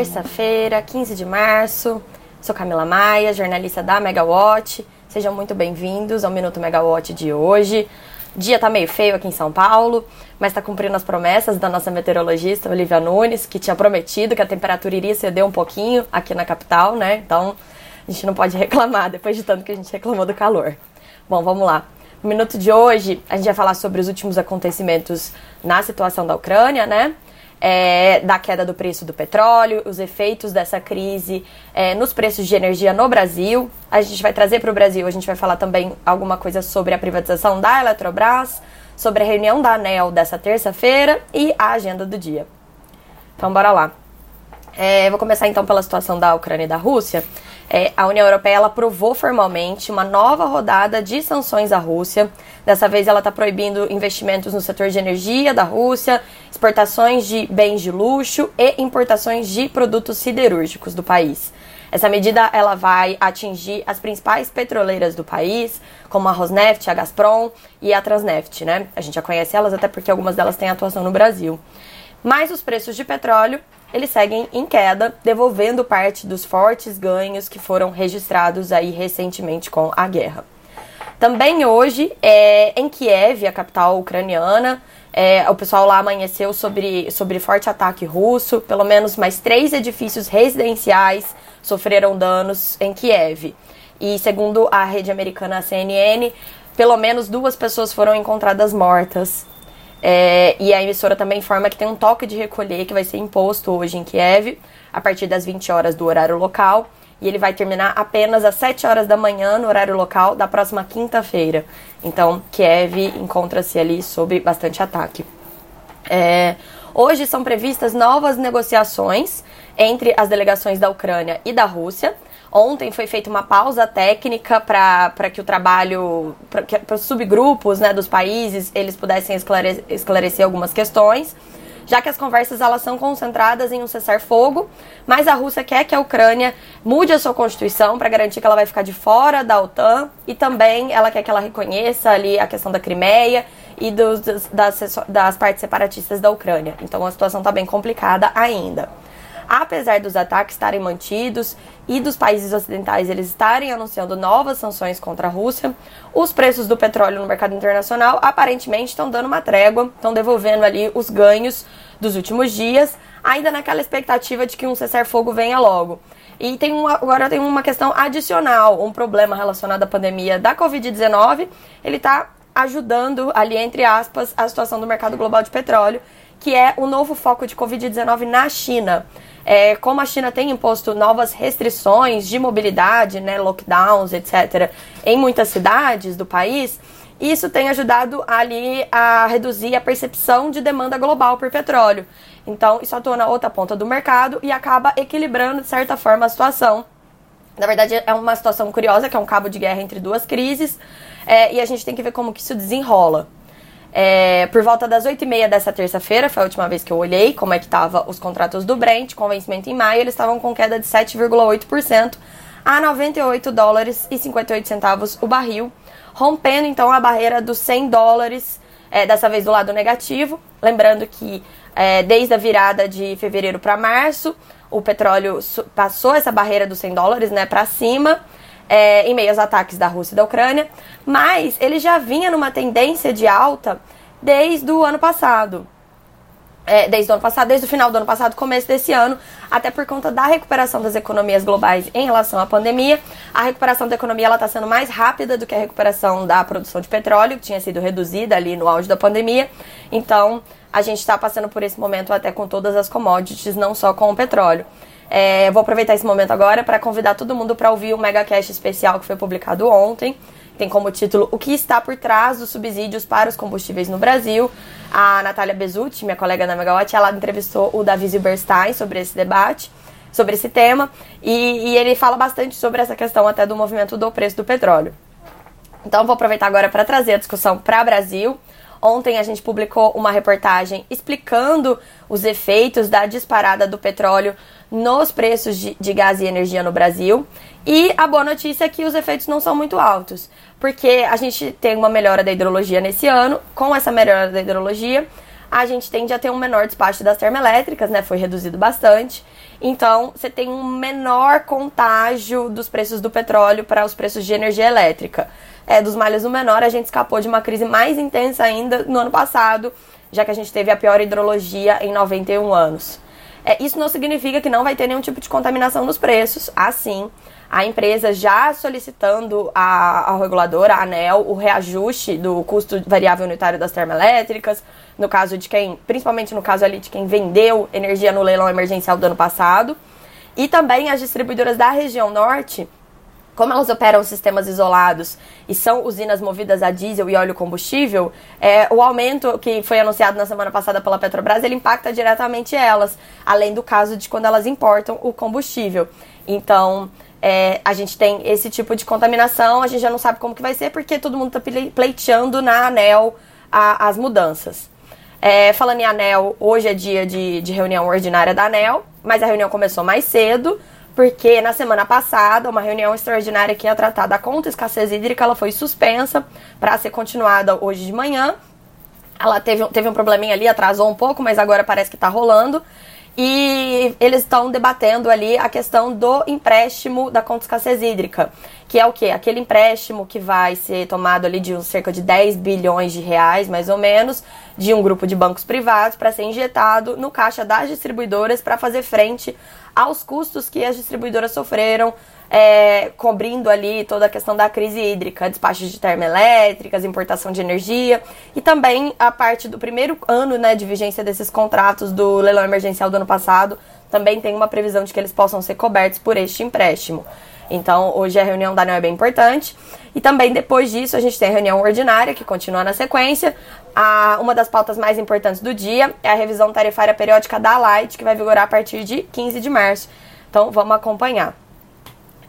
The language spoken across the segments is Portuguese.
terça-feira, 15 de março. Sou Camila Maia, jornalista da Megawatt. Sejam muito bem-vindos ao Minuto Megawatt de hoje. Dia tá meio feio aqui em São Paulo, mas tá cumprindo as promessas da nossa meteorologista Olivia Nunes, que tinha prometido que a temperatura iria ceder um pouquinho aqui na capital, né? Então a gente não pode reclamar depois de tanto que a gente reclamou do calor. Bom, vamos lá. No minuto de hoje, a gente vai falar sobre os últimos acontecimentos na situação da Ucrânia, né? É, da queda do preço do petróleo, os efeitos dessa crise é, nos preços de energia no Brasil. A gente vai trazer para o Brasil, a gente vai falar também alguma coisa sobre a privatização da Eletrobras, sobre a reunião da ANEL dessa terça-feira e a agenda do dia. Então, bora lá. É, vou começar então pela situação da Ucrânia e da Rússia. É, a União Europeia ela aprovou formalmente uma nova rodada de sanções à Rússia. Dessa vez ela está proibindo investimentos no setor de energia da Rússia, exportações de bens de luxo e importações de produtos siderúrgicos do país. Essa medida ela vai atingir as principais petroleiras do país, como a Rosneft, a Gazprom e a Transneft, né? A gente já conhece elas até porque algumas delas têm atuação no Brasil. Mas os preços de petróleo eles seguem em queda, devolvendo parte dos fortes ganhos que foram registrados aí recentemente com a guerra. Também hoje, é, em Kiev, a capital ucraniana, é, o pessoal lá amanheceu sobre, sobre forte ataque russo. Pelo menos mais três edifícios residenciais sofreram danos em Kiev. E segundo a rede americana CNN, pelo menos duas pessoas foram encontradas mortas é, e a emissora também informa que tem um toque de recolher que vai ser imposto hoje em Kiev, a partir das 20 horas do horário local. E ele vai terminar apenas às 7 horas da manhã no horário local da próxima quinta-feira. Então, Kiev encontra-se ali sob bastante ataque. É, hoje são previstas novas negociações entre as delegações da Ucrânia e da Rússia Ontem foi feita uma pausa técnica para que o trabalho, para os subgrupos né, dos países, eles pudessem esclarecer, esclarecer algumas questões já que as conversas elas são concentradas em um cessar-fogo, mas a Rússia quer que a Ucrânia mude a sua constituição para garantir que ela vai ficar de fora da OTAN e também ela quer que ela reconheça ali a questão da Crimeia e dos, das, das partes separatistas da Ucrânia. Então a situação está bem complicada ainda apesar dos ataques estarem mantidos e dos países ocidentais eles estarem anunciando novas sanções contra a Rússia, os preços do petróleo no mercado internacional aparentemente estão dando uma trégua, estão devolvendo ali os ganhos dos últimos dias, ainda naquela expectativa de que um cessar-fogo venha logo. E tem uma, agora tem uma questão adicional, um problema relacionado à pandemia da Covid-19. Ele está ajudando ali, entre aspas, a situação do mercado global de petróleo, que é o novo foco de Covid-19 na China. É, como a China tem imposto novas restrições de mobilidade, né, lockdowns, etc., em muitas cidades do país, isso tem ajudado ali a reduzir a percepção de demanda global por petróleo. Então, isso atua na outra ponta do mercado e acaba equilibrando, de certa forma, a situação. Na verdade, é uma situação curiosa, que é um cabo de guerra entre duas crises, é, e a gente tem que ver como que isso desenrola. É, por volta das 8h30 dessa terça-feira, foi a última vez que eu olhei como é que estavam os contratos do Brent, com vencimento em maio, eles estavam com queda de 7,8% a 98 dólares e 58 centavos o barril, rompendo então a barreira dos 100 dólares, é, dessa vez do lado negativo. Lembrando que é, desde a virada de fevereiro para março, o petróleo passou essa barreira dos 100 dólares né, para cima é, em meio aos ataques da Rússia e da Ucrânia, mas ele já vinha numa tendência de alta desde o ano passado. É, desde o ano passado, desde o final do ano passado, começo desse ano, até por conta da recuperação das economias globais em relação à pandemia. A recuperação da economia está sendo mais rápida do que a recuperação da produção de petróleo, que tinha sido reduzida ali no auge da pandemia. Então, a gente está passando por esse momento até com todas as commodities, não só com o petróleo. É, vou aproveitar esse momento agora para convidar todo mundo para ouvir o MegaCast especial que foi publicado ontem. Tem como título O que está por trás dos subsídios para os combustíveis no Brasil. A Natália Bezutti, minha colega da Megawatt, ela entrevistou o Davi Zilberstein sobre esse debate, sobre esse tema, e, e ele fala bastante sobre essa questão até do movimento do preço do petróleo. Então, vou aproveitar agora para trazer a discussão para o Brasil. Ontem a gente publicou uma reportagem explicando os efeitos da disparada do petróleo nos preços de, de, gás e energia no Brasil. E a boa notícia é que os efeitos não são muito altos, porque a gente tem uma melhora da hidrologia nesse ano. Com essa melhora da hidrologia, a gente tende a ter um menor despacho das termoelétricas, né? Foi reduzido bastante. Então, você tem um menor contágio dos preços do petróleo para os preços de energia elétrica. É, dos males o menor, a gente escapou de uma crise mais intensa ainda no ano passado, já que a gente teve a pior hidrologia em 91 anos. É, isso não significa que não vai ter nenhum tipo de contaminação nos preços, assim. A empresa já solicitando a reguladora, a ANEL, o reajuste do custo variável unitário das termoelétricas, no caso de quem, principalmente no caso ali de quem vendeu energia no leilão emergencial do ano passado. E também as distribuidoras da região norte como elas operam sistemas isolados e são usinas movidas a diesel e óleo combustível, é, o aumento que foi anunciado na semana passada pela Petrobras, ele impacta diretamente elas, além do caso de quando elas importam o combustível. Então, é, a gente tem esse tipo de contaminação, a gente já não sabe como que vai ser, porque todo mundo está pleiteando na ANEL a, as mudanças. É, falando em ANEL, hoje é dia de, de reunião ordinária da ANEL, mas a reunião começou mais cedo, porque na semana passada, uma reunião extraordinária que ia tratar da conta escassez hídrica, ela foi suspensa para ser continuada hoje de manhã. Ela teve, teve um probleminha ali, atrasou um pouco, mas agora parece que está rolando. E eles estão debatendo ali a questão do empréstimo da conta escassez hídrica, que é o quê? Aquele empréstimo que vai ser tomado ali de cerca de 10 bilhões de reais, mais ou menos, de um grupo de bancos privados para ser injetado no caixa das distribuidoras para fazer frente aos custos que as distribuidoras sofreram, é, cobrindo ali toda a questão da crise hídrica, despachos de termoelétricas, importação de energia e também a parte do primeiro ano né, de vigência desses contratos do leilão emergencial do ano passado, também tem uma previsão de que eles possam ser cobertos por este empréstimo. Então, hoje a reunião da ANEL é bem importante. E também depois disso, a gente tem a reunião ordinária, que continua na sequência. A, uma das pautas mais importantes do dia é a revisão tarifária periódica da Light, que vai vigorar a partir de 15 de março. Então, vamos acompanhar.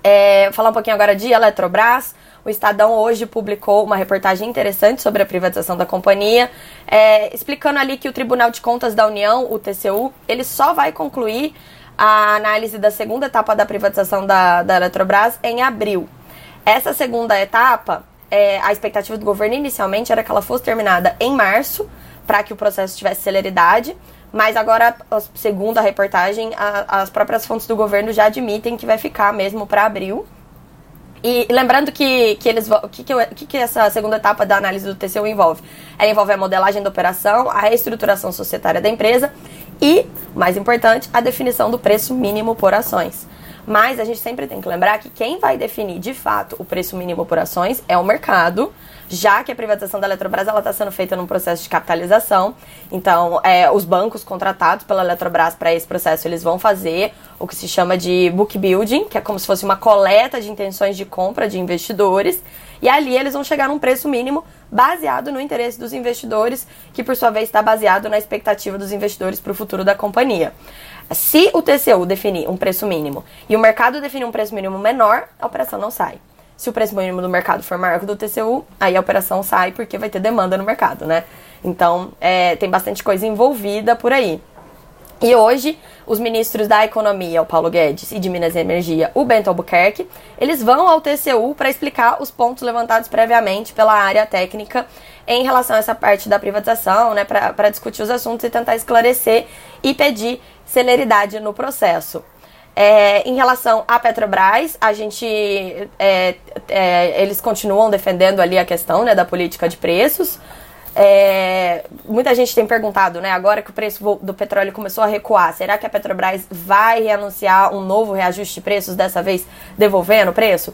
É, falar um pouquinho agora de Eletrobras. O Estadão hoje publicou uma reportagem interessante sobre a privatização da companhia, é, explicando ali que o Tribunal de Contas da União, o TCU, ele só vai concluir a análise da segunda etapa da privatização da, da Eletrobras em abril. Essa segunda etapa, é, a expectativa do governo inicialmente era que ela fosse terminada em março, para que o processo tivesse celeridade, mas agora, segundo a reportagem, a, as próprias fontes do governo já admitem que vai ficar mesmo para abril. E lembrando que, que eles o que, que, que essa segunda etapa da análise do TCU envolve? Ela envolve a modelagem da operação, a reestruturação societária da empresa e, mais importante, a definição do preço mínimo por ações. Mas a gente sempre tem que lembrar que quem vai definir de fato o preço mínimo por ações é o mercado, já que a privatização da Eletrobras está sendo feita num processo de capitalização. Então, é, os bancos contratados pela Eletrobras para esse processo, eles vão fazer o que se chama de book building, que é como se fosse uma coleta de intenções de compra de investidores. E ali eles vão chegar num preço mínimo baseado no interesse dos investidores, que por sua vez está baseado na expectativa dos investidores para o futuro da companhia. Se o TCU definir um preço mínimo e o mercado definir um preço mínimo menor, a operação não sai. Se o preço mínimo do mercado for maior que o do TCU, aí a operação sai porque vai ter demanda no mercado, né? Então, é, tem bastante coisa envolvida por aí. E hoje, os ministros da Economia, o Paulo Guedes, e de Minas e Energia, o Bento Albuquerque, eles vão ao TCU para explicar os pontos levantados previamente pela área técnica em relação a essa parte da privatização, né, para discutir os assuntos e tentar esclarecer e pedir celeridade no processo. É, em relação à Petrobras, a gente é, é, eles continuam defendendo ali a questão né, da política de preços. É, muita gente tem perguntado, né, agora que o preço do petróleo começou a recuar, será que a Petrobras vai reanunciar um novo reajuste de preços, dessa vez devolvendo o preço?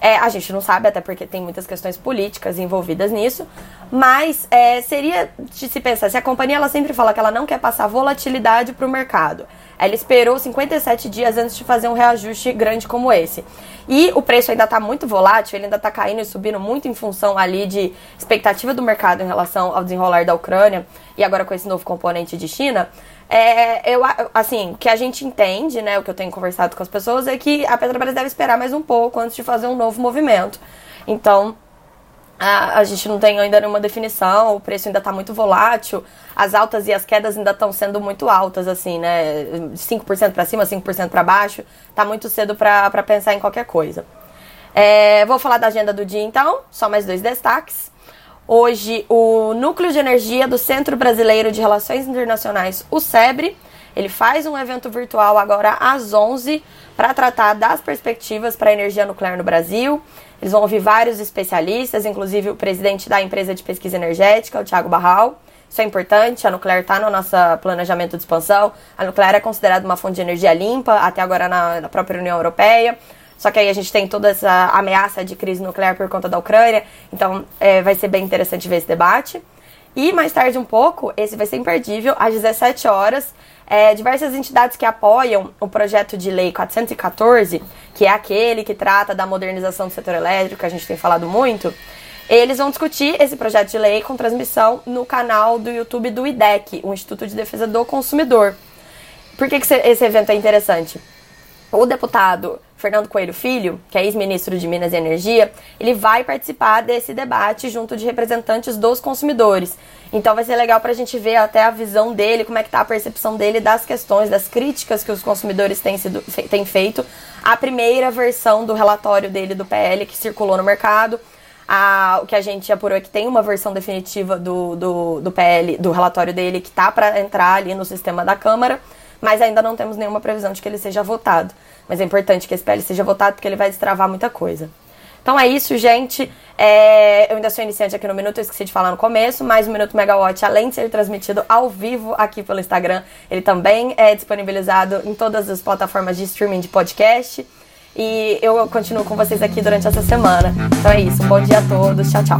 É, a gente não sabe, até porque tem muitas questões políticas envolvidas nisso. Mas é, seria de se pensar, se a companhia ela sempre fala que ela não quer passar volatilidade para o mercado. Ela esperou 57 dias antes de fazer um reajuste grande como esse. E o preço ainda está muito volátil, ele ainda está caindo e subindo muito em função ali de expectativa do mercado em relação ao desenrolar da Ucrânia e agora com esse novo componente de China. É, eu, assim, o que a gente entende, né, o que eu tenho conversado com as pessoas é que a Petrobras deve esperar mais um pouco antes de fazer um novo movimento. Então, a, a gente não tem ainda nenhuma definição, o preço ainda está muito volátil, as altas e as quedas ainda estão sendo muito altas, assim, né, 5% para cima, 5% para baixo, tá muito cedo para pensar em qualquer coisa. É, vou falar da agenda do dia então, só mais dois destaques. Hoje, o Núcleo de Energia do Centro Brasileiro de Relações Internacionais, o SEBRE, ele faz um evento virtual agora às 11 para tratar das perspectivas para a energia nuclear no Brasil. Eles vão ouvir vários especialistas, inclusive o presidente da empresa de pesquisa energética, o Thiago Barral. Isso é importante, a nuclear está no nosso planejamento de expansão. A nuclear é considerada uma fonte de energia limpa, até agora na, na própria União Europeia. Só que aí a gente tem toda essa ameaça de crise nuclear por conta da Ucrânia. Então é, vai ser bem interessante ver esse debate. E mais tarde um pouco, esse vai ser imperdível, às 17 horas, é, diversas entidades que apoiam o projeto de lei 414, que é aquele que trata da modernização do setor elétrico, que a gente tem falado muito, eles vão discutir esse projeto de lei com transmissão no canal do YouTube do IDEC, o Instituto de Defesa do Consumidor. Por que, que esse evento é interessante? O deputado Fernando Coelho Filho, que é ex-ministro de Minas e Energia, ele vai participar desse debate junto de representantes dos consumidores. Então vai ser legal para a gente ver até a visão dele, como é que está a percepção dele das questões, das críticas que os consumidores têm, sido, têm feito à primeira versão do relatório dele do PL que circulou no mercado. A, o que a gente apurou é que tem uma versão definitiva do, do, do PL, do relatório dele, que está para entrar ali no sistema da Câmara, mas ainda não temos nenhuma previsão de que ele seja votado. Mas é importante que esse PL seja votado porque ele vai destravar muita coisa. Então é isso, gente. É, eu ainda sou iniciante aqui no Minuto, eu esqueci de falar no começo, mas o Minuto Megawatt, além de ser transmitido ao vivo aqui pelo Instagram, ele também é disponibilizado em todas as plataformas de streaming de podcast. E eu continuo com vocês aqui durante essa semana. Então é isso. Um bom dia a todos. Tchau, tchau.